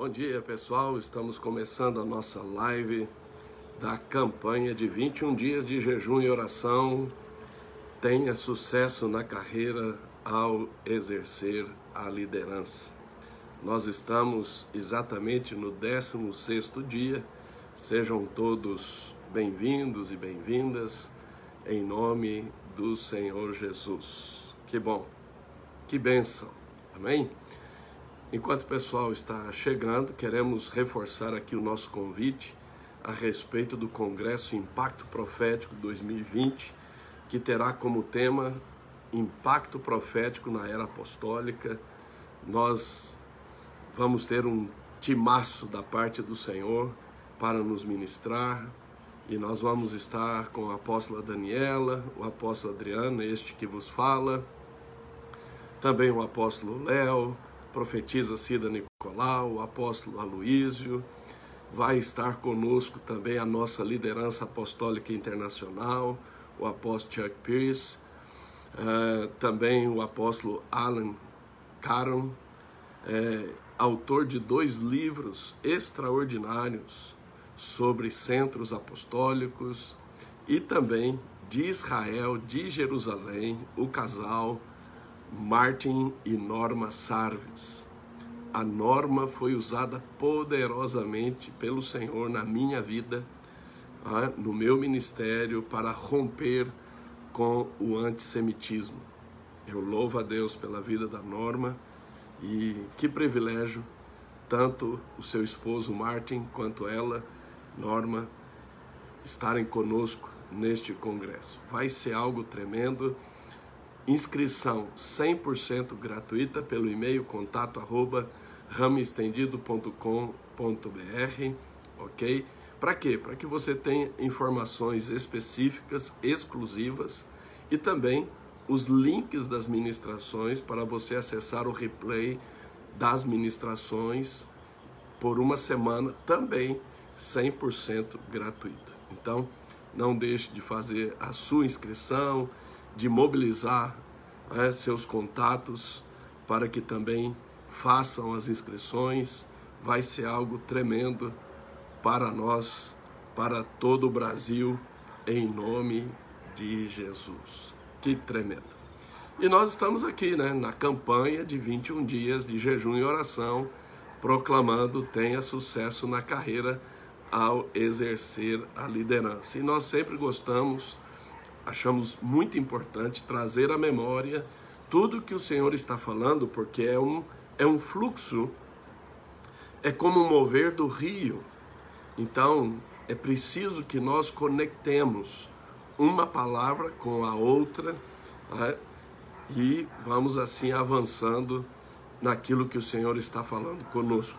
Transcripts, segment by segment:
Bom dia, pessoal. Estamos começando a nossa live da campanha de 21 dias de jejum e oração. Tenha sucesso na carreira ao exercer a liderança. Nós estamos exatamente no 16º dia. Sejam todos bem-vindos e bem-vindas em nome do Senhor Jesus. Que bom. Que bênção. Amém. Enquanto o pessoal está chegando, queremos reforçar aqui o nosso convite a respeito do Congresso Impacto Profético 2020, que terá como tema Impacto Profético na Era Apostólica. Nós vamos ter um timaço da parte do Senhor para nos ministrar e nós vamos estar com a apóstola Daniela, o apóstolo Adriano, este que vos fala, também o apóstolo Léo profetiza Cida Nicolau, o apóstolo Aloísio, vai estar conosco também a nossa liderança apostólica internacional, o apóstolo Chuck Pierce, uh, também o apóstolo Alan Caron, é, autor de dois livros extraordinários sobre centros apostólicos e também de Israel, de Jerusalém, o casal Martin e Norma Sarves. A norma foi usada poderosamente pelo Senhor na minha vida, ah, no meu ministério, para romper com o antissemitismo. Eu louvo a Deus pela vida da Norma e que privilégio, tanto o seu esposo Martin quanto ela, Norma, estarem conosco neste congresso. Vai ser algo tremendo Inscrição 100% gratuita pelo e-mail contato arroba rameestendido.com.br, ok? Para quê? Para que você tenha informações específicas, exclusivas e também os links das ministrações para você acessar o replay das ministrações por uma semana também 100% gratuito. Então, não deixe de fazer a sua inscrição, de mobilizar né, seus contatos para que também façam as inscrições. Vai ser algo tremendo para nós, para todo o Brasil, em nome de Jesus. Que tremendo. E nós estamos aqui, né, na campanha de 21 dias de jejum e oração, proclamando tenha sucesso na carreira ao exercer a liderança. E nós sempre gostamos achamos muito importante trazer à memória tudo que o Senhor está falando, porque é um, é um fluxo, é como mover do rio. Então, é preciso que nós conectemos uma palavra com a outra né? e vamos assim avançando naquilo que o Senhor está falando conosco,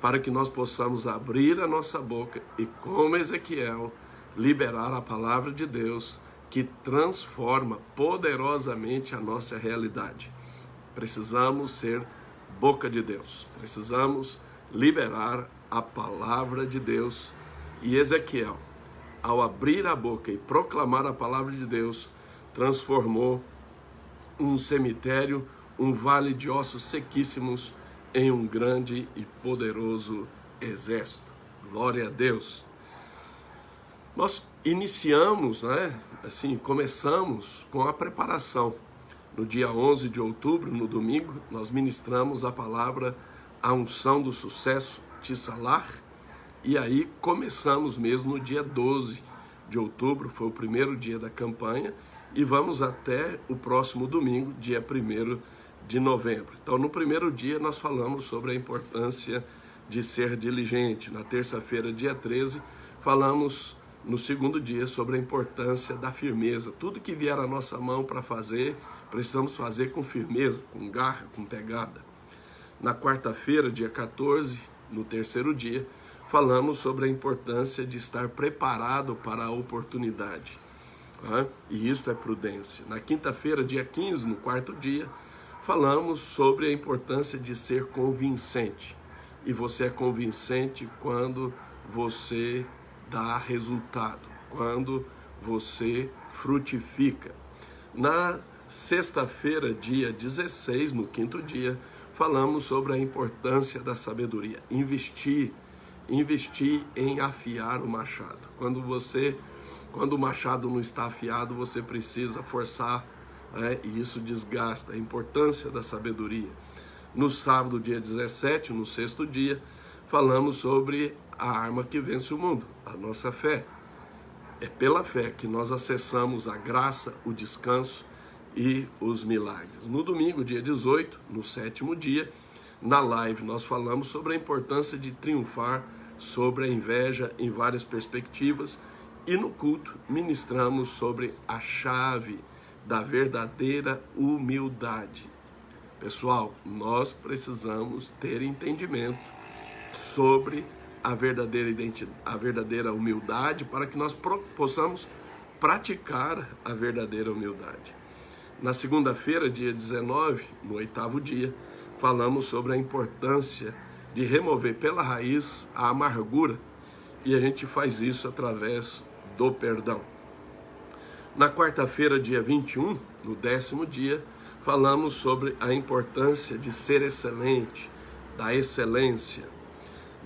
para que nós possamos abrir a nossa boca e, como Ezequiel, liberar a palavra de Deus que transforma poderosamente a nossa realidade. Precisamos ser boca de Deus, precisamos liberar a palavra de Deus. E Ezequiel, ao abrir a boca e proclamar a palavra de Deus, transformou um cemitério, um vale de ossos sequíssimos, em um grande e poderoso exército. Glória a Deus. Nós iniciamos, né, assim, começamos com a preparação. No dia 11 de outubro, no domingo, nós ministramos a palavra a unção do sucesso, Tissalar, e aí começamos mesmo no dia 12 de outubro, foi o primeiro dia da campanha, e vamos até o próximo domingo, dia 1 de novembro. Então, no primeiro dia, nós falamos sobre a importância de ser diligente. Na terça-feira, dia 13, falamos no segundo dia sobre a importância da firmeza. Tudo que vier à nossa mão para fazer, precisamos fazer com firmeza, com garra, com pegada. Na quarta-feira, dia 14, no terceiro dia, falamos sobre a importância de estar preparado para a oportunidade. E isto é prudência. Na quinta-feira, dia 15, no quarto dia, falamos sobre a importância de ser convincente. E você é convincente quando você dá resultado, quando você frutifica. Na sexta-feira, dia 16, no quinto dia, falamos sobre a importância da sabedoria, investir, investir em afiar o machado. Quando você, quando o machado não está afiado, você precisa forçar, né, e isso desgasta. A importância da sabedoria. No sábado, dia 17, no sexto dia, falamos sobre a arma que vence o mundo, a nossa fé. É pela fé que nós acessamos a graça, o descanso e os milagres. No domingo, dia 18, no sétimo dia, na live, nós falamos sobre a importância de triunfar sobre a inveja em várias perspectivas e no culto ministramos sobre a chave da verdadeira humildade. Pessoal, nós precisamos ter entendimento sobre a verdadeira identidade, a verdadeira humildade para que nós possamos praticar a verdadeira humildade. Na segunda-feira, dia 19, no oitavo dia, falamos sobre a importância de remover pela raiz a amargura e a gente faz isso através do perdão. Na quarta-feira, dia 21, no décimo dia, falamos sobre a importância de ser excelente, da excelência.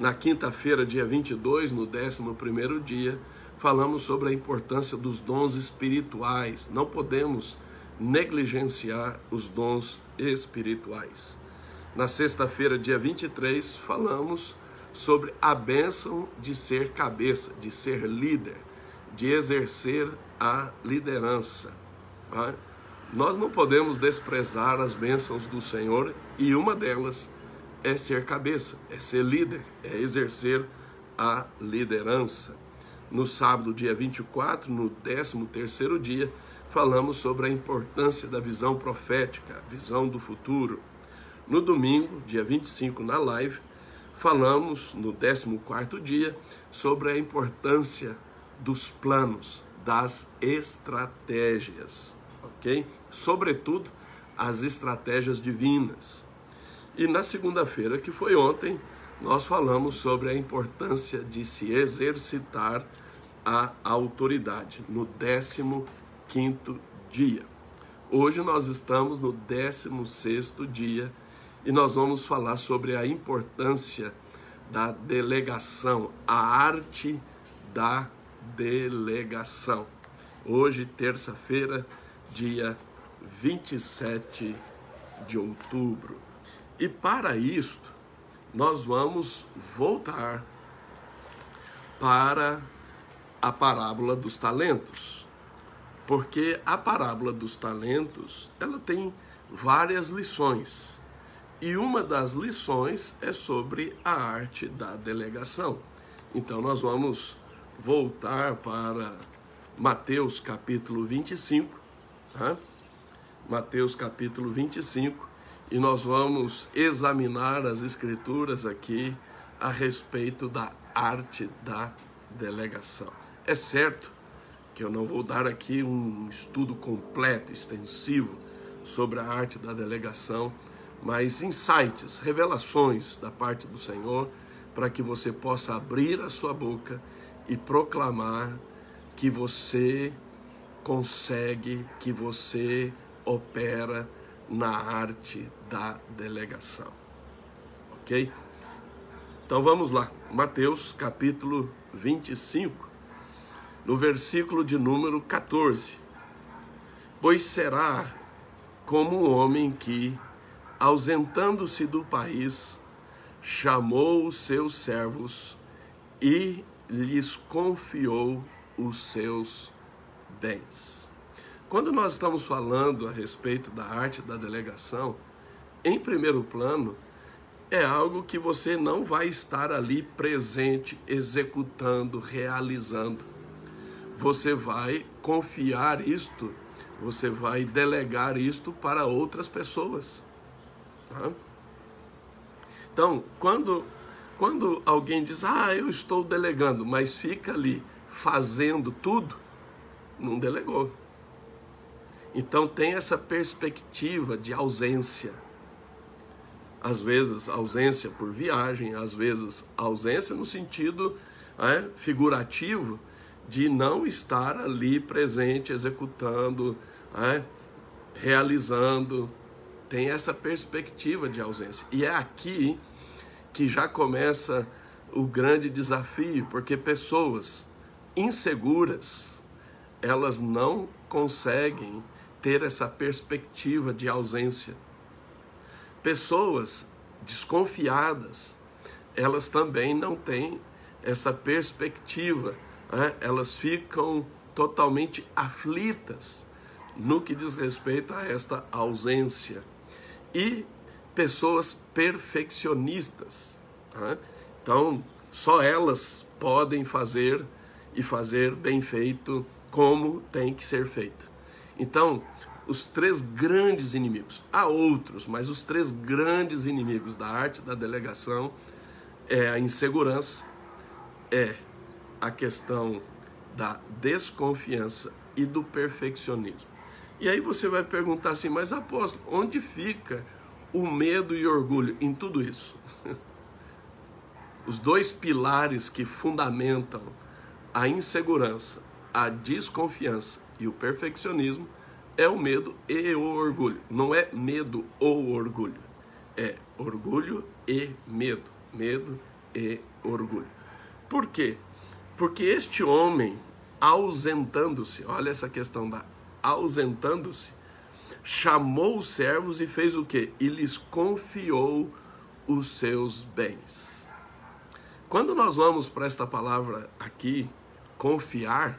Na quinta-feira, dia 22, no 11 dia, falamos sobre a importância dos dons espirituais. Não podemos negligenciar os dons espirituais. Na sexta-feira, dia 23, falamos sobre a bênção de ser cabeça, de ser líder, de exercer a liderança. Tá? Nós não podemos desprezar as bênçãos do Senhor e uma delas é ser cabeça, é ser líder, é exercer a liderança. No sábado, dia 24, no 13 terceiro dia, falamos sobre a importância da visão profética, visão do futuro. No domingo, dia 25, na live, falamos no 14 dia sobre a importância dos planos, das estratégias, ok? Sobretudo as estratégias divinas. E na segunda-feira, que foi ontem, nós falamos sobre a importância de se exercitar a autoridade no 15 dia. Hoje nós estamos no 16 dia e nós vamos falar sobre a importância da delegação, a arte da delegação. Hoje, terça-feira, dia 27 de outubro. E para isto, nós vamos voltar para a parábola dos talentos. Porque a parábola dos talentos, ela tem várias lições. E uma das lições é sobre a arte da delegação. Então nós vamos voltar para Mateus capítulo 25, tá? Mateus capítulo 25, e nós vamos examinar as escrituras aqui a respeito da arte da delegação. É certo que eu não vou dar aqui um estudo completo, extensivo sobre a arte da delegação, mas insights, revelações da parte do Senhor para que você possa abrir a sua boca e proclamar que você consegue, que você opera na arte da delegação. Ok? Então vamos lá, Mateus capítulo 25, no versículo de número 14. Pois será como um homem que, ausentando-se do país, chamou os seus servos e lhes confiou os seus bens. Quando nós estamos falando a respeito da arte da delegação, em primeiro plano, é algo que você não vai estar ali presente, executando, realizando. Você vai confiar isto, você vai delegar isto para outras pessoas. Tá? Então, quando, quando alguém diz, ah, eu estou delegando, mas fica ali fazendo tudo, não delegou. Então tem essa perspectiva de ausência. Às vezes ausência por viagem, às vezes ausência no sentido é, figurativo de não estar ali presente, executando, é, realizando. tem essa perspectiva de ausência. E é aqui que já começa o grande desafio, porque pessoas inseguras, elas não conseguem ter essa perspectiva de ausência. Pessoas desconfiadas, elas também não têm essa perspectiva, né? elas ficam totalmente aflitas no que diz respeito a esta ausência. E pessoas perfeccionistas. Né? Então, só elas podem fazer e fazer bem feito como tem que ser feito. Então, os três grandes inimigos, há outros, mas os três grandes inimigos da arte da delegação é a insegurança, é a questão da desconfiança e do perfeccionismo. E aí você vai perguntar assim, mas apóstolo, onde fica o medo e orgulho em tudo isso? Os dois pilares que fundamentam a insegurança, a desconfiança e o perfeccionismo é o medo e o orgulho. Não é medo ou orgulho, é orgulho e medo. Medo e orgulho. Por quê? Porque este homem, ausentando-se, olha essa questão da ausentando-se, chamou os servos e fez o quê? E lhes confiou os seus bens. Quando nós vamos para esta palavra aqui, confiar,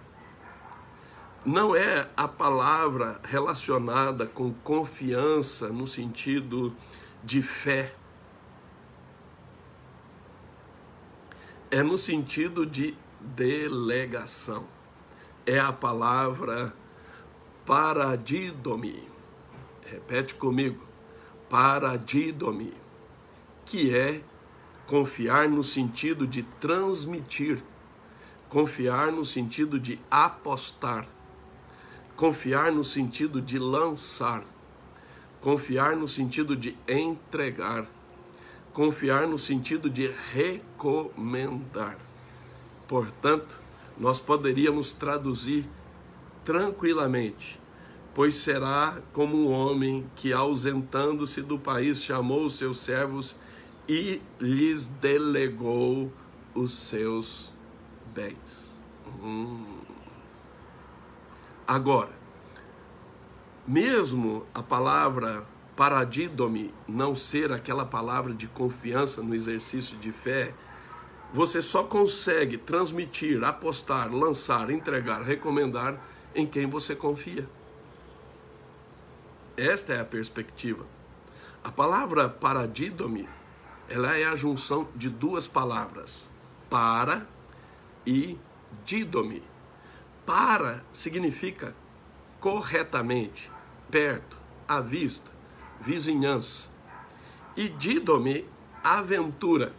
não é a palavra relacionada com confiança no sentido de fé. É no sentido de delegação. É a palavra paradidome. Repete comigo. Paradidome. Que é confiar no sentido de transmitir. Confiar no sentido de apostar. Confiar no sentido de lançar. Confiar no sentido de entregar. Confiar no sentido de recomendar. Portanto, nós poderíamos traduzir tranquilamente, pois será como um homem que, ausentando-se do país, chamou os seus servos e lhes delegou os seus bens. Hum. Agora, mesmo a palavra paradidome não ser aquela palavra de confiança no exercício de fé, você só consegue transmitir, apostar, lançar, entregar, recomendar em quem você confia. Esta é a perspectiva. A palavra paradidome, ela é a junção de duas palavras, para e didome. Para significa corretamente, perto, à vista, vizinhança. E didome, aventura,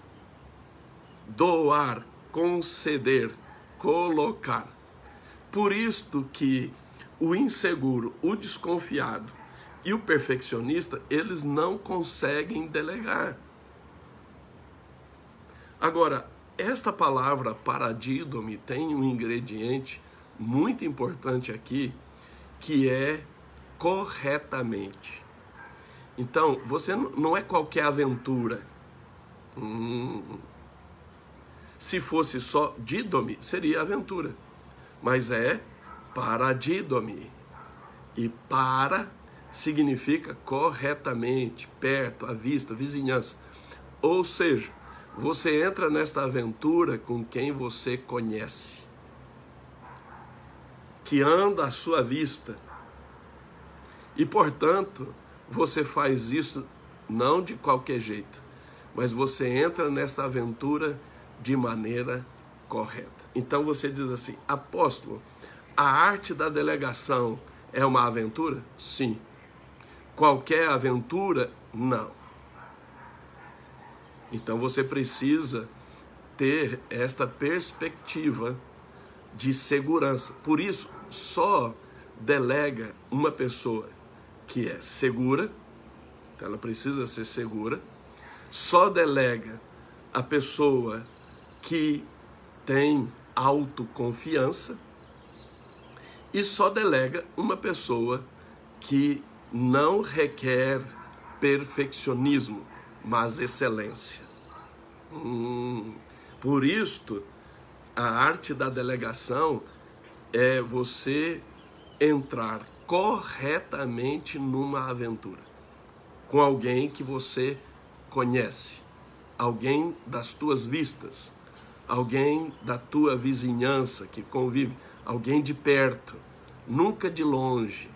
doar, conceder, colocar. Por isto que o inseguro, o desconfiado e o perfeccionista, eles não conseguem delegar. Agora, esta palavra paradidome tem um ingrediente muito importante aqui, que é corretamente. Então, você não é qualquer aventura. Hum. Se fosse só didome, seria aventura mas é paradidome. E para significa corretamente, perto, à vista, vizinhança. Ou seja, você entra nesta aventura com quem você conhece, que anda à sua vista. E, portanto, você faz isso não de qualquer jeito, mas você entra nesta aventura de maneira correta. Então você diz assim: apóstolo, a arte da delegação é uma aventura? Sim. Qualquer aventura? Não. Então você precisa ter esta perspectiva de segurança. Por isso, só delega uma pessoa que é segura, então ela precisa ser segura, só delega a pessoa que tem autoconfiança e só delega uma pessoa que não requer perfeccionismo, mas excelência. Hum, por isto, a arte da delegação é você entrar corretamente numa aventura com alguém que você conhece, alguém das tuas vistas, alguém da tua vizinhança que convive, alguém de perto, nunca de longe.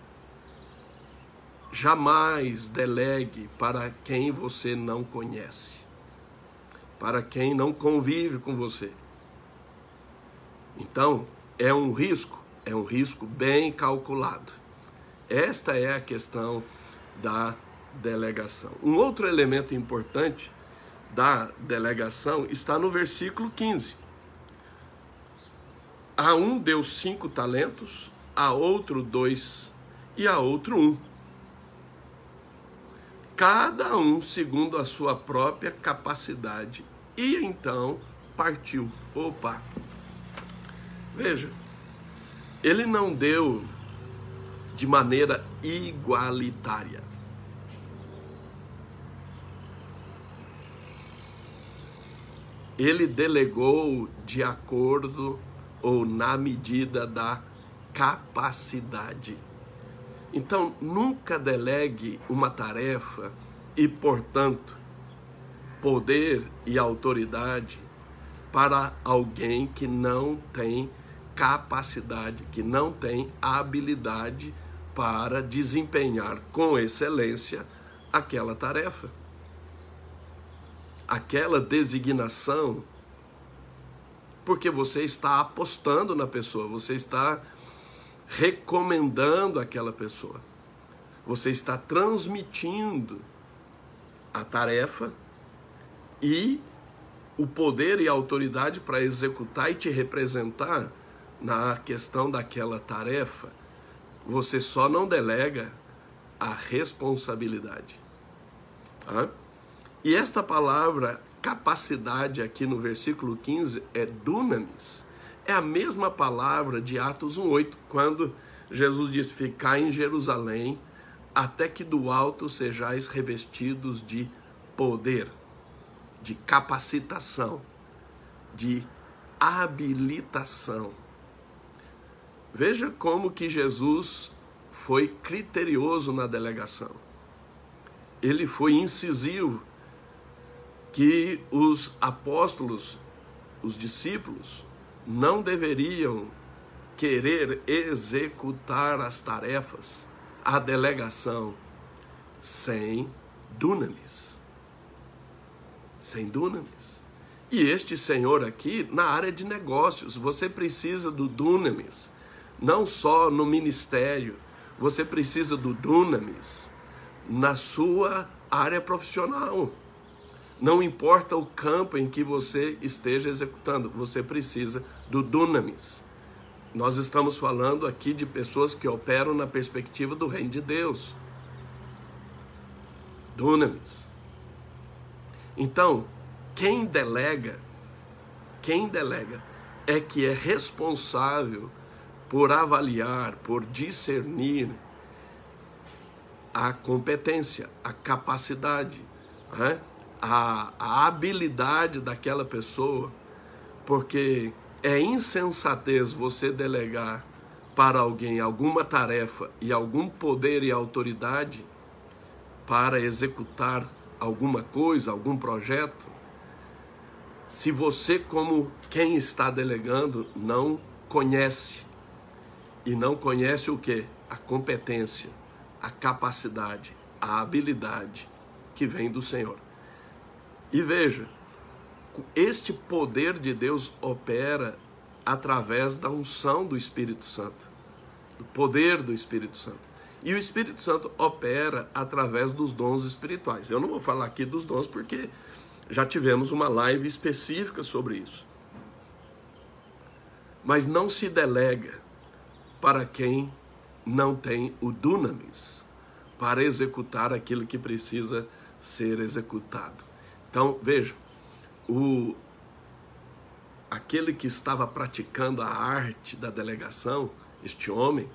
Jamais delegue para quem você não conhece, para quem não convive com você. Então, é um risco, é um risco bem calculado. Esta é a questão da delegação. Um outro elemento importante da delegação está no versículo 15. A um deu cinco talentos, a outro dois e a outro um. Cada um segundo a sua própria capacidade. E então partiu. Opa! Veja, ele não deu de maneira igualitária. Ele delegou de acordo ou na medida da capacidade. Então, nunca delegue uma tarefa e, portanto, poder e autoridade para alguém que não tem capacidade, que não tem habilidade para desempenhar com excelência aquela tarefa. Aquela designação, porque você está apostando na pessoa, você está recomendando aquela pessoa, você está transmitindo a tarefa e o poder e a autoridade para executar e te representar na questão daquela tarefa, você só não delega a responsabilidade. Tá? E esta palavra capacidade aqui no versículo 15 é dunamis. É a mesma palavra de Atos 1:8, quando Jesus diz: "Ficai em Jerusalém até que do alto sejais revestidos de poder, de capacitação, de habilitação." Veja como que Jesus foi criterioso na delegação. Ele foi incisivo que os apóstolos, os discípulos, não deveriam querer executar as tarefas, a delegação, sem dunamis. Sem dunamis. E este senhor aqui, na área de negócios, você precisa do dunamis não só no ministério, você precisa do dunamis na sua área profissional. Não importa o campo em que você esteja executando, você precisa do dunamis. Nós estamos falando aqui de pessoas que operam na perspectiva do reino de Deus. Dunamis. Então, quem delega, quem delega é que é responsável por avaliar, por discernir a competência, a capacidade, né? a, a habilidade daquela pessoa, porque é insensatez você delegar para alguém alguma tarefa e algum poder e autoridade para executar alguma coisa, algum projeto, se você, como quem está delegando, não conhece e não conhece o que? A competência, a capacidade, a habilidade que vem do Senhor. E veja, este poder de Deus opera através da unção do Espírito Santo, do poder do Espírito Santo. E o Espírito Santo opera através dos dons espirituais. Eu não vou falar aqui dos dons porque já tivemos uma live específica sobre isso. Mas não se delega para quem não tem o dunamis para executar aquilo que precisa ser executado. Então, veja, o aquele que estava praticando a arte da delegação, este homem,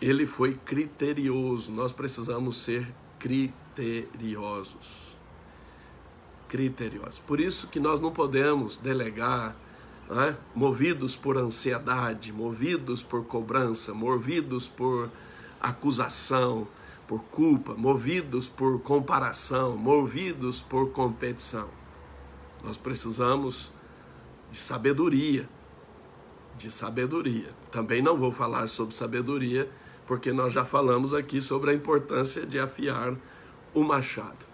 ele foi criterioso. Nós precisamos ser criteriosos. Criteriosos. Por isso que nós não podemos delegar né, movidos por ansiedade, movidos por cobrança, movidos por acusação, por culpa, movidos por comparação, movidos por competição. Nós precisamos de sabedoria, de sabedoria. Também não vou falar sobre sabedoria, porque nós já falamos aqui sobre a importância de afiar o machado.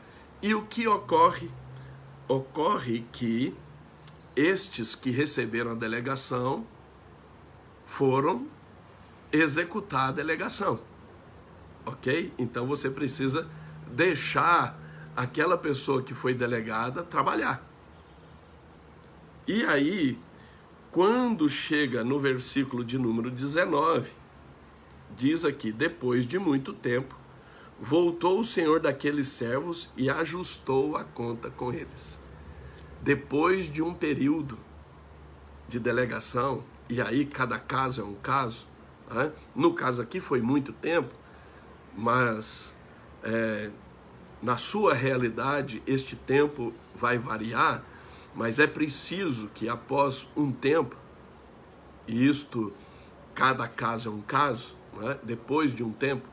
E o que ocorre? Ocorre que estes que receberam a delegação foram executar a delegação. Ok? Então você precisa deixar aquela pessoa que foi delegada trabalhar. E aí, quando chega no versículo de número 19, diz aqui: depois de muito tempo, voltou o senhor daqueles servos e ajustou a conta com eles. Depois de um período de delegação, e aí cada caso é um caso, né? no caso aqui foi muito tempo, mas é, na sua realidade este tempo vai variar, mas é preciso que após um tempo, e isto, cada caso é um caso, né? depois de um tempo,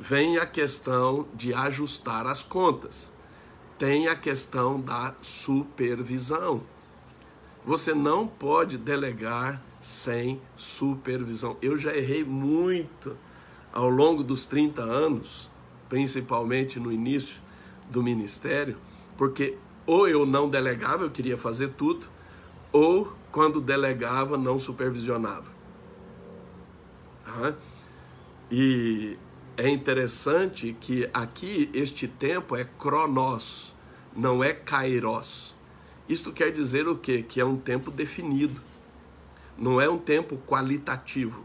vem a questão de ajustar as contas tem a questão da supervisão. Você não pode delegar sem supervisão. Eu já errei muito ao longo dos 30 anos, principalmente no início do ministério, porque ou eu não delegava, eu queria fazer tudo, ou quando delegava, não supervisionava. E é interessante que aqui este tempo é cronos, não é kairos. Isto quer dizer o quê? Que é um tempo definido. Não é um tempo qualitativo,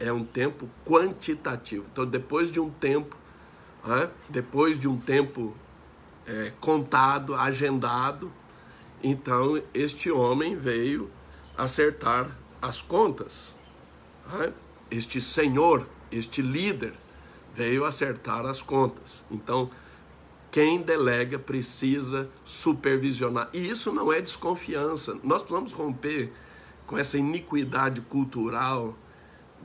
é um tempo quantitativo. Então, depois de um tempo, né? depois de um tempo é, contado, agendado, então este homem veio acertar as contas. Né? Este senhor, este líder, veio acertar as contas. Então, quem delega precisa supervisionar. E isso não é desconfiança. Nós precisamos romper com essa iniquidade cultural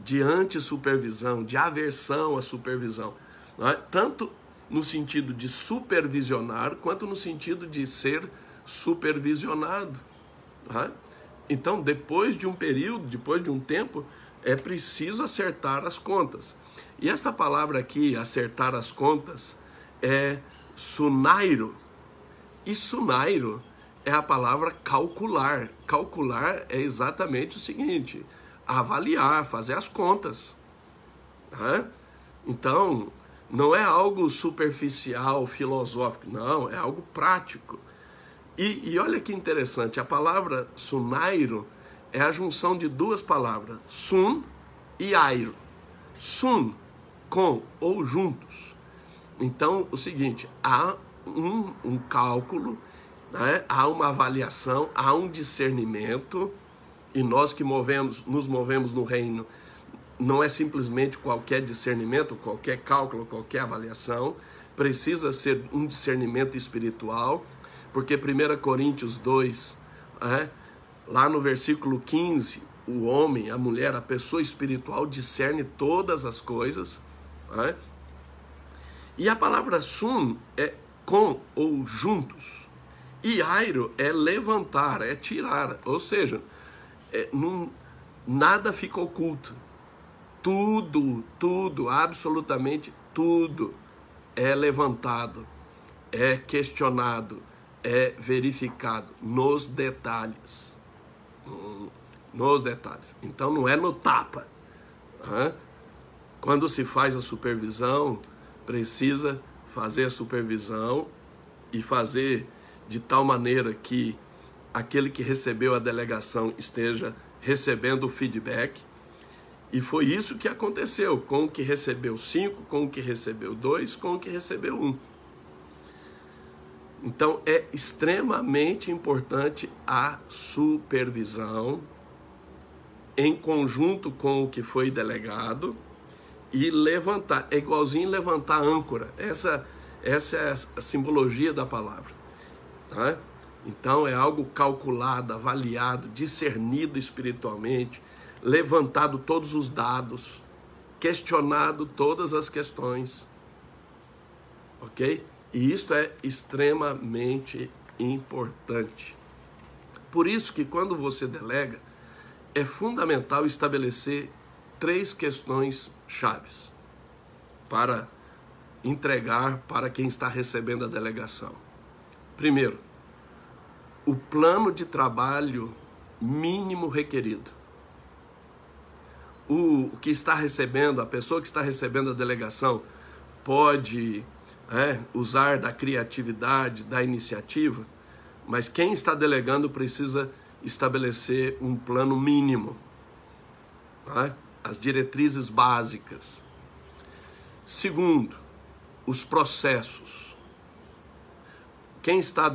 de anti-supervisão, de aversão à supervisão. É? Tanto no sentido de supervisionar, quanto no sentido de ser supervisionado. É? Então, depois de um período, depois de um tempo, é preciso acertar as contas. E esta palavra aqui, acertar as contas, é sunairo. E sunairo é a palavra calcular. Calcular é exatamente o seguinte: avaliar, fazer as contas. Então, não é algo superficial, filosófico, não, é algo prático. E, e olha que interessante, a palavra sunairo é a junção de duas palavras, sun e airo. Sun com ou juntos. Então, o seguinte, há um, um cálculo, né? há uma avaliação, há um discernimento, e nós que movemos, nos movemos no reino, não é simplesmente qualquer discernimento, qualquer cálculo, qualquer avaliação, precisa ser um discernimento espiritual, porque 1 Coríntios 2, é, lá no versículo 15, o homem, a mulher, a pessoa espiritual discerne todas as coisas, né? E a palavra sum é com ou juntos. E airo é levantar, é tirar. Ou seja, é, não, nada fica oculto. Tudo, tudo, absolutamente tudo é levantado, é questionado, é verificado nos detalhes. Hum, nos detalhes. Então não é no tapa. Né? Quando se faz a supervisão, precisa fazer a supervisão e fazer de tal maneira que aquele que recebeu a delegação esteja recebendo o feedback. E foi isso que aconteceu com o que recebeu cinco, com o que recebeu dois, com o que recebeu um. Então é extremamente importante a supervisão em conjunto com o que foi delegado e levantar. É igualzinho levantar âncora. Essa, essa é a simbologia da palavra. Tá? Então é algo calculado, avaliado, discernido espiritualmente, levantado todos os dados, questionado todas as questões. Ok? E isto é extremamente importante. Por isso que quando você delega, é fundamental estabelecer três questões chaves para entregar para quem está recebendo a delegação. Primeiro, o plano de trabalho mínimo requerido. O que está recebendo, a pessoa que está recebendo a delegação, pode é, usar da criatividade, da iniciativa, mas quem está delegando precisa estabelecer um plano mínimo, é? As diretrizes básicas. Segundo, os processos. Quem está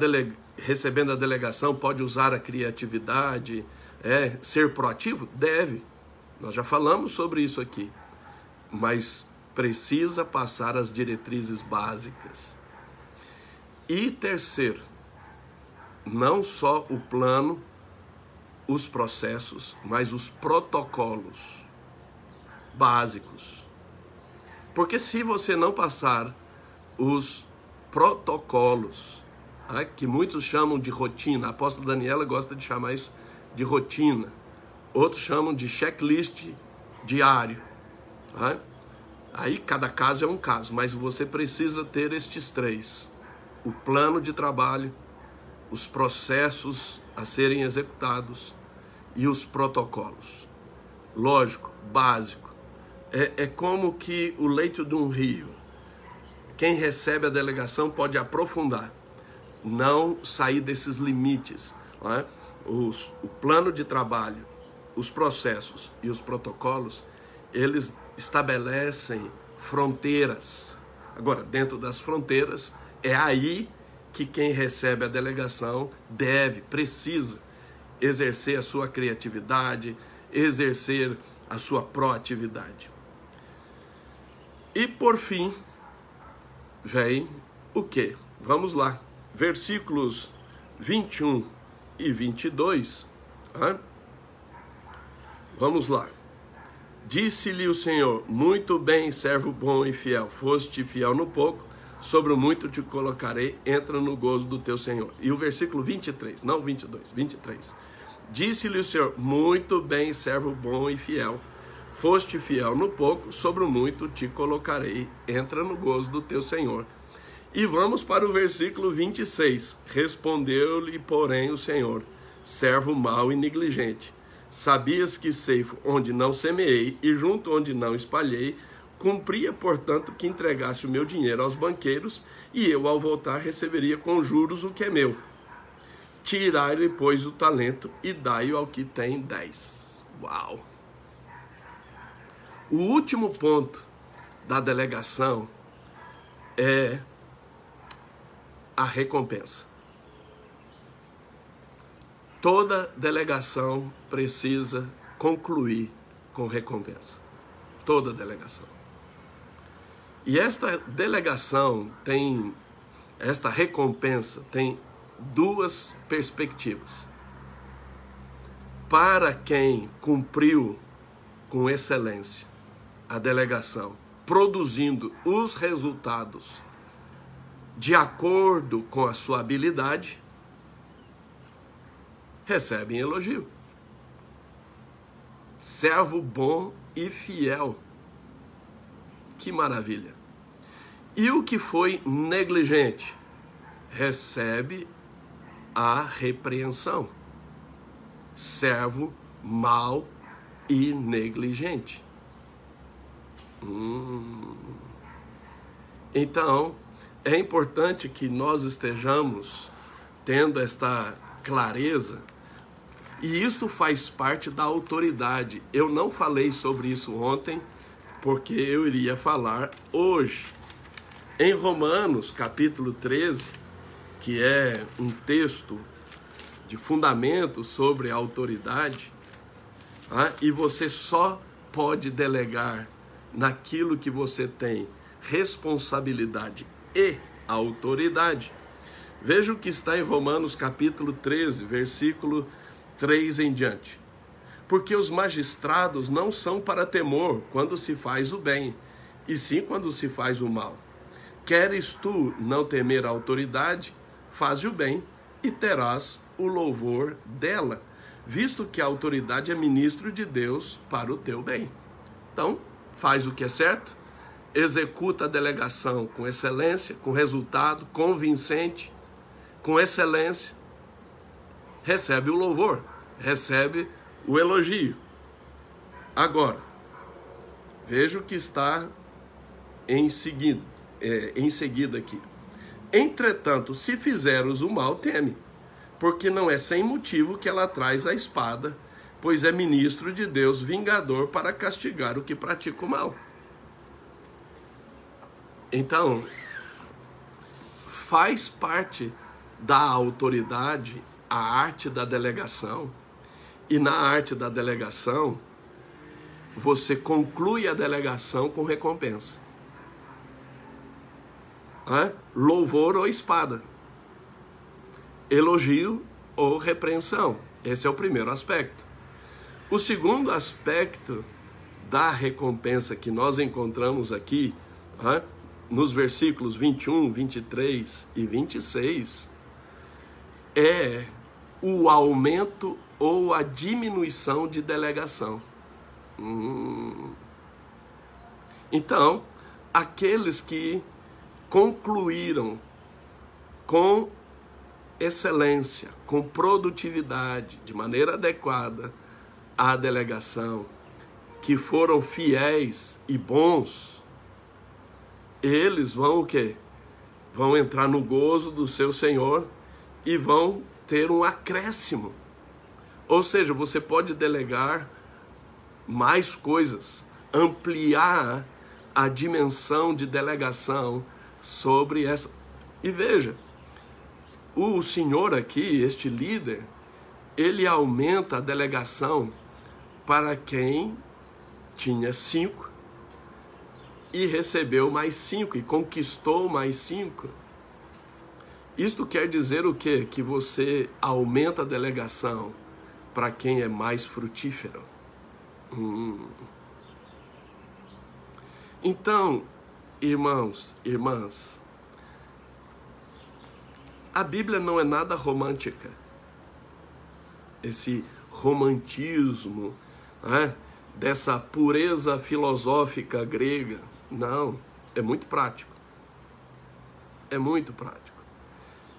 recebendo a delegação pode usar a criatividade, é, ser proativo? Deve. Nós já falamos sobre isso aqui. Mas precisa passar as diretrizes básicas. E terceiro, não só o plano, os processos, mas os protocolos básicos. Porque se você não passar os protocolos, né, que muitos chamam de rotina, a apóstola Daniela gosta de chamar isso de rotina, outros chamam de checklist diário. Né? Aí cada caso é um caso, mas você precisa ter estes três: o plano de trabalho, os processos a serem executados e os protocolos. Lógico, básico. É, é como que o leito de um rio. Quem recebe a delegação pode aprofundar, não sair desses limites. É? Os, o plano de trabalho, os processos e os protocolos, eles estabelecem fronteiras. Agora, dentro das fronteiras, é aí que quem recebe a delegação deve, precisa exercer a sua criatividade, exercer a sua proatividade. E por fim, vem o que? Vamos lá, versículos 21 e 22. Hein? Vamos lá. Disse-lhe o Senhor: Muito bem, servo bom e fiel. Foste fiel no pouco, sobre o muito te colocarei. Entra no gozo do teu Senhor. E o versículo 23, não 22, 23. Disse-lhe o Senhor: Muito bem, servo bom e fiel. Foste fiel no pouco, sobre o muito te colocarei. Entra no gozo do teu Senhor. E vamos para o versículo 26. Respondeu-lhe, porém, o Senhor: Servo mau e negligente Sabias que ceifo onde não semeei e junto onde não espalhei, cumpria, portanto, que entregasse o meu dinheiro aos banqueiros, e eu, ao voltar, receberia com juros o que é meu. Tirai-lhe, pois, o talento e dai-o ao que tem dez. Uau! O último ponto da delegação é a recompensa. Toda delegação precisa concluir com recompensa. Toda delegação. E esta delegação tem, esta recompensa tem duas perspectivas. Para quem cumpriu com excelência a delegação, produzindo os resultados de acordo com a sua habilidade, recebem elogio. Servo bom e fiel. Que maravilha. E o que foi negligente recebe a repreensão. Servo mau e negligente. Hum. Então, é importante que nós estejamos tendo esta clareza e isto faz parte da autoridade. Eu não falei sobre isso ontem, porque eu iria falar hoje. Em Romanos, capítulo 13, que é um texto de fundamento sobre a autoridade, ah, e você só pode delegar naquilo que você tem responsabilidade e autoridade. Veja o que está em Romanos capítulo 13, versículo 3 em diante. Porque os magistrados não são para temor quando se faz o bem, e sim quando se faz o mal. Queres tu não temer a autoridade, faze o bem e terás o louvor dela, visto que a autoridade é ministro de Deus para o teu bem. Então, faz o que é certo, executa a delegação com excelência, com resultado convincente, com excelência, recebe o louvor, recebe o elogio. Agora, veja o que está em seguida, é, em seguida aqui. Entretanto, se fizeres o mal, teme, porque não é sem motivo que ela traz a espada, pois é ministro de Deus, vingador para castigar o que pratica o mal. Então, faz parte da autoridade a arte da delegação, e na arte da delegação, você conclui a delegação com recompensa. Louvor ou espada. Elogio ou repreensão. Esse é o primeiro aspecto. O segundo aspecto da recompensa que nós encontramos aqui, nos versículos 21, 23 e 26, é o aumento ou a diminuição de delegação. Hum. Então, aqueles que concluíram com excelência, com produtividade, de maneira adequada à delegação, que foram fiéis e bons, eles vão o quê? Vão entrar no gozo do seu Senhor e vão ter um acréscimo. Ou seja, você pode delegar mais coisas, ampliar a dimensão de delegação sobre essa. E veja, o senhor aqui, este líder, ele aumenta a delegação para quem tinha cinco e recebeu mais cinco e conquistou mais cinco. Isto quer dizer o quê? Que você aumenta a delegação para quem é mais frutífero. Hum. Então, irmãos, irmãs, a Bíblia não é nada romântica. Esse romantismo, né, dessa pureza filosófica grega, não, é muito prático. É muito prático.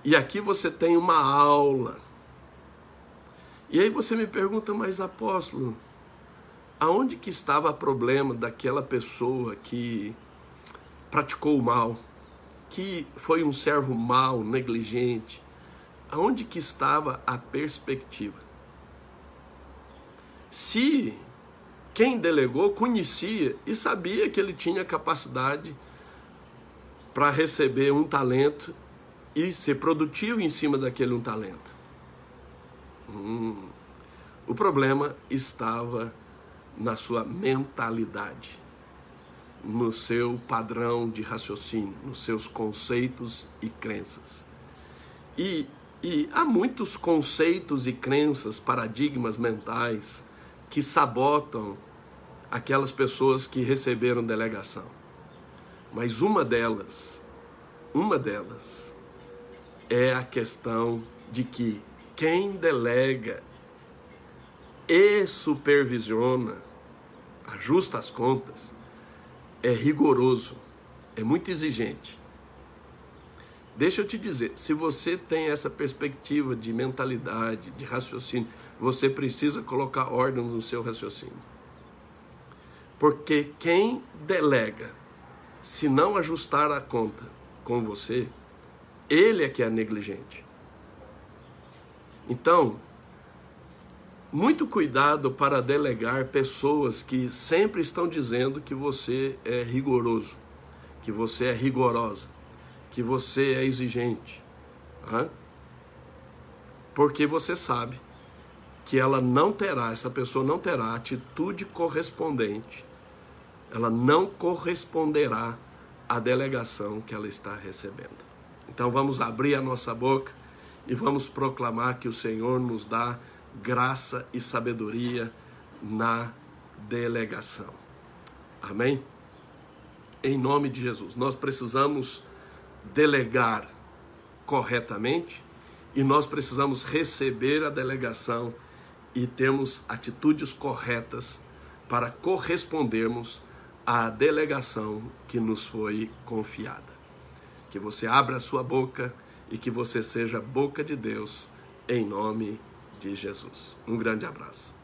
E aqui você tem uma aula. E aí você me pergunta, mas apóstolo, aonde que estava o problema daquela pessoa que praticou o mal, que foi um servo mau, negligente? Aonde que estava a perspectiva? Se quem delegou conhecia e sabia que ele tinha capacidade para receber um talento e ser produtivo em cima daquele um talento. Hum. O problema estava na sua mentalidade, no seu padrão de raciocínio, nos seus conceitos e crenças. E, e há muitos conceitos e crenças, paradigmas mentais que sabotam aquelas pessoas que receberam delegação. Mas uma delas, uma delas, é a questão de que quem delega e supervisiona, ajusta as contas, é rigoroso, é muito exigente. Deixa eu te dizer, se você tem essa perspectiva de mentalidade, de raciocínio, você precisa colocar ordem no seu raciocínio. Porque quem delega, se não ajustar a conta com você, ele é que é negligente. Então, muito cuidado para delegar pessoas que sempre estão dizendo que você é rigoroso, que você é rigorosa, que você é exigente. Porque você sabe que ela não terá, essa pessoa não terá atitude correspondente ela não corresponderá à delegação que ela está recebendo. Então vamos abrir a nossa boca e vamos proclamar que o Senhor nos dá graça e sabedoria na delegação. Amém? Em nome de Jesus. Nós precisamos delegar corretamente e nós precisamos receber a delegação e termos atitudes corretas para correspondermos à delegação que nos foi confiada. Que você abra a sua boca e que você seja boca de Deus em nome de Jesus. Um grande abraço.